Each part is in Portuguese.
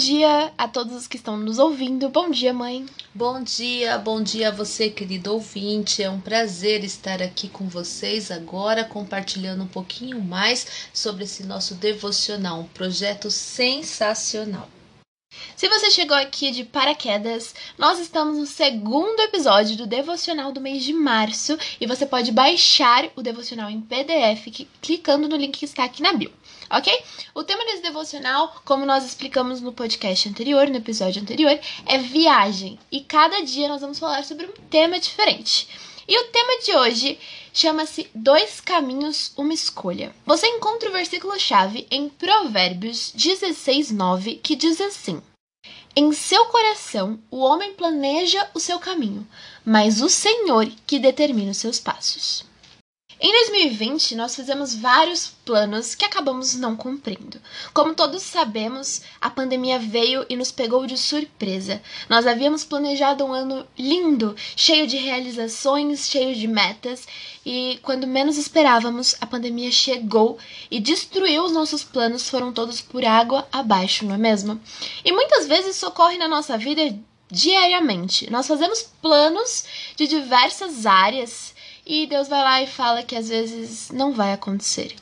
dia a todos os que estão nos ouvindo. Bom dia, mãe. Bom dia, bom dia a você, querido ouvinte. É um prazer estar aqui com vocês agora, compartilhando um pouquinho mais sobre esse nosso devocional, um projeto sensacional. Se você chegou aqui de paraquedas, nós estamos no segundo episódio do devocional do mês de março e você pode baixar o devocional em PDF clicando no link que está aqui na bio ok? O tema desse devocional, como nós explicamos no podcast anterior, no episódio anterior, é viagem. E cada dia nós vamos falar sobre um tema diferente. E o tema de hoje chama-se Dois Caminhos, Uma Escolha. Você encontra o versículo-chave em Provérbios 16, 9, que diz assim: Em seu coração o homem planeja o seu caminho, mas o Senhor que determina os seus passos. Em 2020, nós fizemos vários planos que acabamos não cumprindo. Como todos sabemos, a pandemia veio e nos pegou de surpresa. Nós havíamos planejado um ano lindo, cheio de realizações, cheio de metas, e quando menos esperávamos, a pandemia chegou e destruiu os nossos planos, foram todos por água abaixo, não é mesmo? E muitas vezes isso ocorre na nossa vida diariamente. Nós fazemos planos de diversas áreas e Deus vai lá e fala que às vezes não vai acontecer.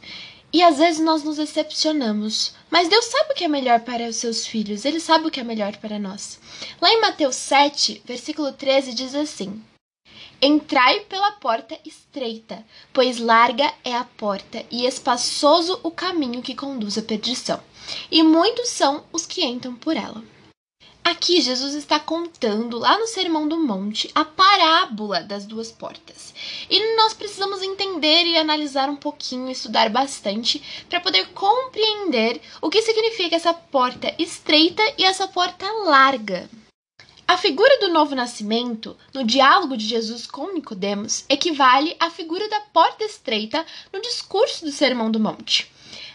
E às vezes nós nos decepcionamos. Mas Deus sabe o que é melhor para os seus filhos, Ele sabe o que é melhor para nós. Lá em Mateus 7, versículo 13, diz assim: Entrai pela porta estreita, pois larga é a porta e espaçoso o caminho que conduz à perdição, e muitos são os que entram por ela. Aqui Jesus está contando lá no Sermão do Monte a parábola das duas portas. E nós precisamos entender e analisar um pouquinho, estudar bastante para poder compreender o que significa essa porta estreita e essa porta larga. A figura do novo nascimento, no diálogo de Jesus com Nicodemos, equivale à figura da porta estreita no discurso do Sermão do Monte.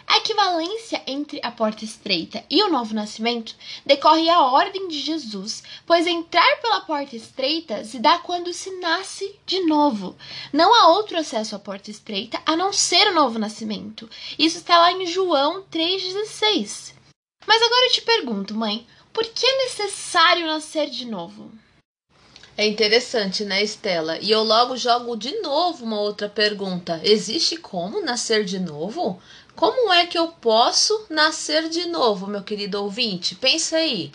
A equivalência entre a porta estreita e o novo nascimento decorre a ordem de Jesus, pois entrar pela porta estreita se dá quando se nasce de novo. Não há outro acesso à porta estreita a não ser o novo nascimento. Isso está lá em João 3,16. Mas agora eu te pergunto, mãe, por que é necessário nascer de novo? É interessante, né, Estela? E eu logo jogo de novo uma outra pergunta: existe como nascer de novo? Como é que eu posso nascer de novo, meu querido ouvinte? Pensa aí.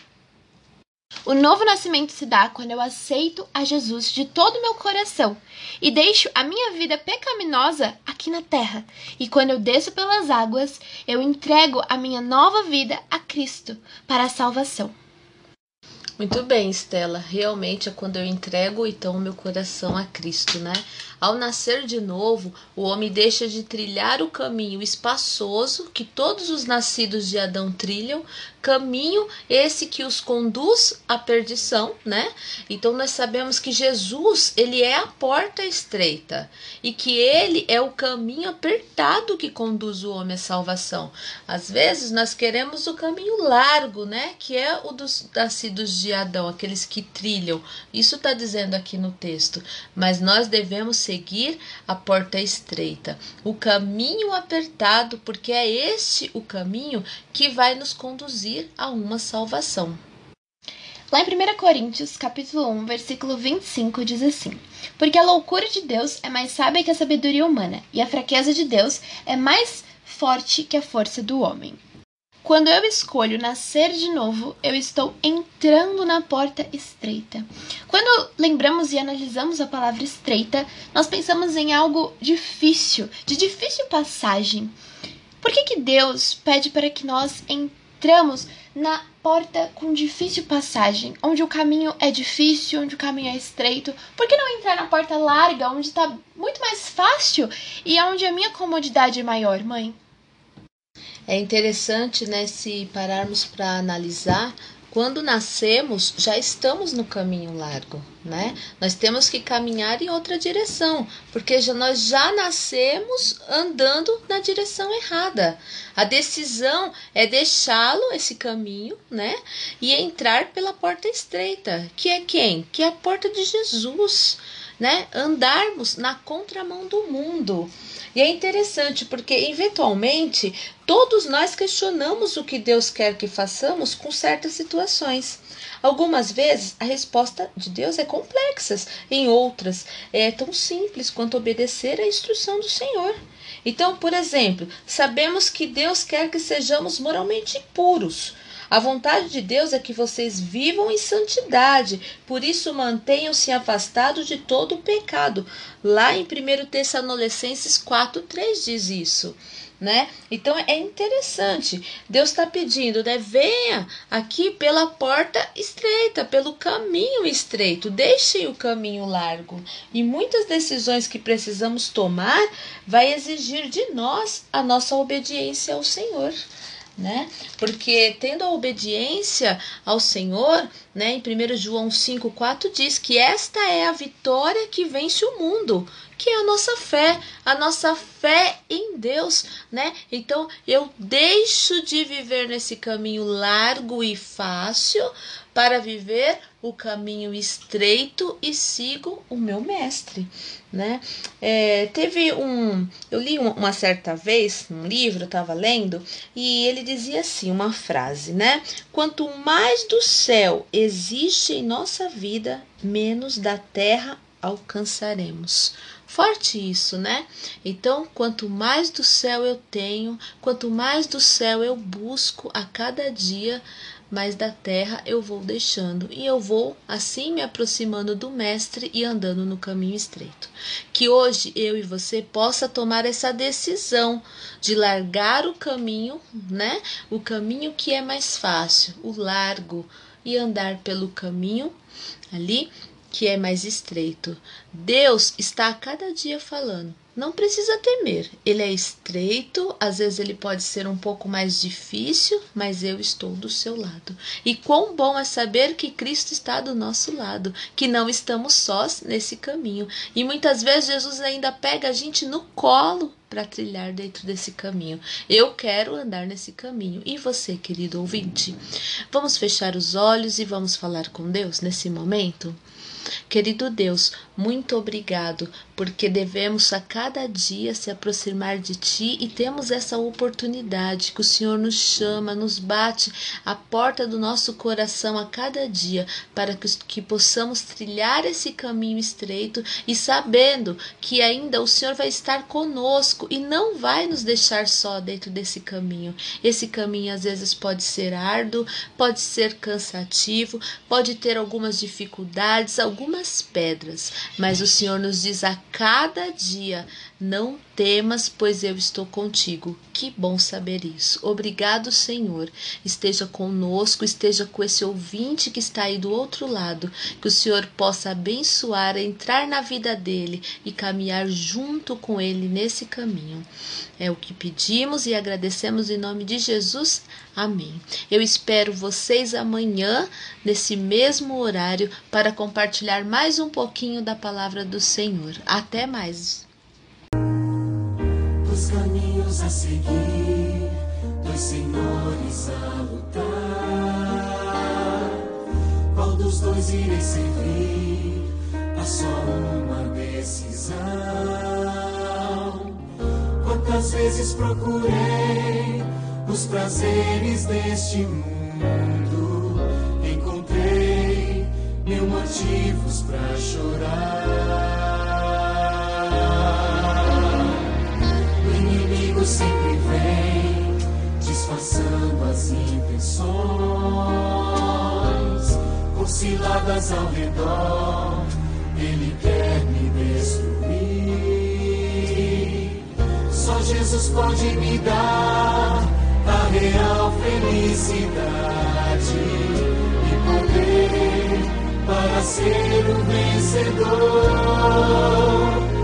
O novo nascimento se dá quando eu aceito a Jesus de todo o meu coração e deixo a minha vida pecaminosa aqui na terra. E quando eu desço pelas águas, eu entrego a minha nova vida a Cristo para a salvação. Muito bem, Estela. Realmente é quando eu entrego então o meu coração a Cristo, né? Ao nascer de novo, o homem deixa de trilhar o caminho espaçoso que todos os nascidos de Adão trilham, caminho esse que os conduz à perdição, né? Então nós sabemos que Jesus, ele é a porta estreita e que ele é o caminho apertado que conduz o homem à salvação. Às vezes nós queremos o caminho largo, né? Que é o dos nascidos de Adão, aqueles que trilham. Isso está dizendo aqui no texto. Mas nós devemos seguir a porta estreita, o caminho apertado, porque é este o caminho que vai nos conduzir a uma salvação. Lá em 1 Coríntios, capítulo 1, versículo 25, diz assim: Porque a loucura de Deus é mais sábia que a sabedoria humana, e a fraqueza de Deus é mais forte que a força do homem. Quando eu escolho nascer de novo, eu estou entrando na porta estreita. Quando lembramos e analisamos a palavra estreita, nós pensamos em algo difícil, de difícil passagem. Por que, que Deus pede para que nós entramos na porta com difícil passagem, onde o caminho é difícil, onde o caminho é estreito? Por que não entrar na porta larga, onde está muito mais fácil e onde a minha comodidade é maior, mãe? É interessante, né, se pararmos para analisar, quando nascemos, já estamos no caminho largo, né? Nós temos que caminhar em outra direção, porque já, nós já nascemos andando na direção errada. A decisão é deixá-lo esse caminho, né? E entrar pela porta estreita, que é quem? Que é a porta de Jesus. Né, andarmos na contramão do mundo. E é interessante porque, eventualmente, todos nós questionamos o que Deus quer que façamos com certas situações. Algumas vezes a resposta de Deus é complexa, em outras é tão simples quanto obedecer à instrução do Senhor. Então, por exemplo, sabemos que Deus quer que sejamos moralmente puros. A vontade de Deus é que vocês vivam em santidade, por isso mantenham-se afastados de todo o pecado. Lá em 1 Tessalonicenses 4,3 diz isso. Né? Então é interessante. Deus está pedindo, né? Venha aqui pela porta estreita, pelo caminho estreito. Deixem o caminho largo. E muitas decisões que precisamos tomar vai exigir de nós a nossa obediência ao Senhor né? Porque tendo a obediência ao Senhor, né, em 1 João 5,4 diz que esta é a vitória que vence o mundo, que é a nossa fé, a nossa fé em Deus, né? Então eu deixo de viver nesse caminho largo e fácil para viver o caminho estreito e sigo o meu mestre, né? É, teve um, eu li uma certa vez um livro, estava lendo e ele dizia assim uma frase, né? Quanto mais do céu existe em nossa vida, menos da terra alcançaremos. Forte isso, né? Então, quanto mais do céu eu tenho, quanto mais do céu eu busco a cada dia, mais da terra eu vou deixando, e eu vou assim me aproximando do Mestre e andando no caminho estreito. Que hoje eu e você possa tomar essa decisão de largar o caminho, né? O caminho que é mais fácil, o largo, e andar pelo caminho ali que é mais estreito. Deus está a cada dia falando. Não precisa temer. Ele é estreito, às vezes ele pode ser um pouco mais difícil, mas eu estou do seu lado. E quão bom é saber que Cristo está do nosso lado, que não estamos sós nesse caminho. E muitas vezes Jesus ainda pega a gente no colo para trilhar dentro desse caminho. Eu quero andar nesse caminho. E você, querido ouvinte? Vamos fechar os olhos e vamos falar com Deus nesse momento? Querido Deus, muito obrigado, porque devemos a cada dia se aproximar de Ti e temos essa oportunidade que o Senhor nos chama, nos bate à porta do nosso coração a cada dia, para que, que possamos trilhar esse caminho estreito e sabendo que ainda o Senhor vai estar conosco e não vai nos deixar só dentro desse caminho. Esse caminho às vezes pode ser árduo, pode ser cansativo, pode ter algumas dificuldades, algumas algumas pedras, mas o Senhor nos diz a cada dia: não temas, pois eu estou contigo. Que bom saber isso. Obrigado, Senhor. Esteja conosco, esteja com esse ouvinte que está aí do outro lado, que o Senhor possa abençoar, entrar na vida dele e caminhar junto com ele nesse caminho. É o que pedimos e agradecemos em nome de Jesus. Amém. Eu espero vocês amanhã, nesse mesmo horário, para compartilhar mais um pouquinho da palavra do Senhor. Até mais. Os caminhos a seguir, dois senhores a lutar. Qual dos dois irei servir? Há só uma decisão. Quantas vezes procurei os prazeres deste mundo. Encontrei mil motivos para chorar. Sempre vem disfarçando as intenções, com ciladas ao redor. Ele quer me destruir. Só Jesus pode me dar a real felicidade e poder para ser o vencedor.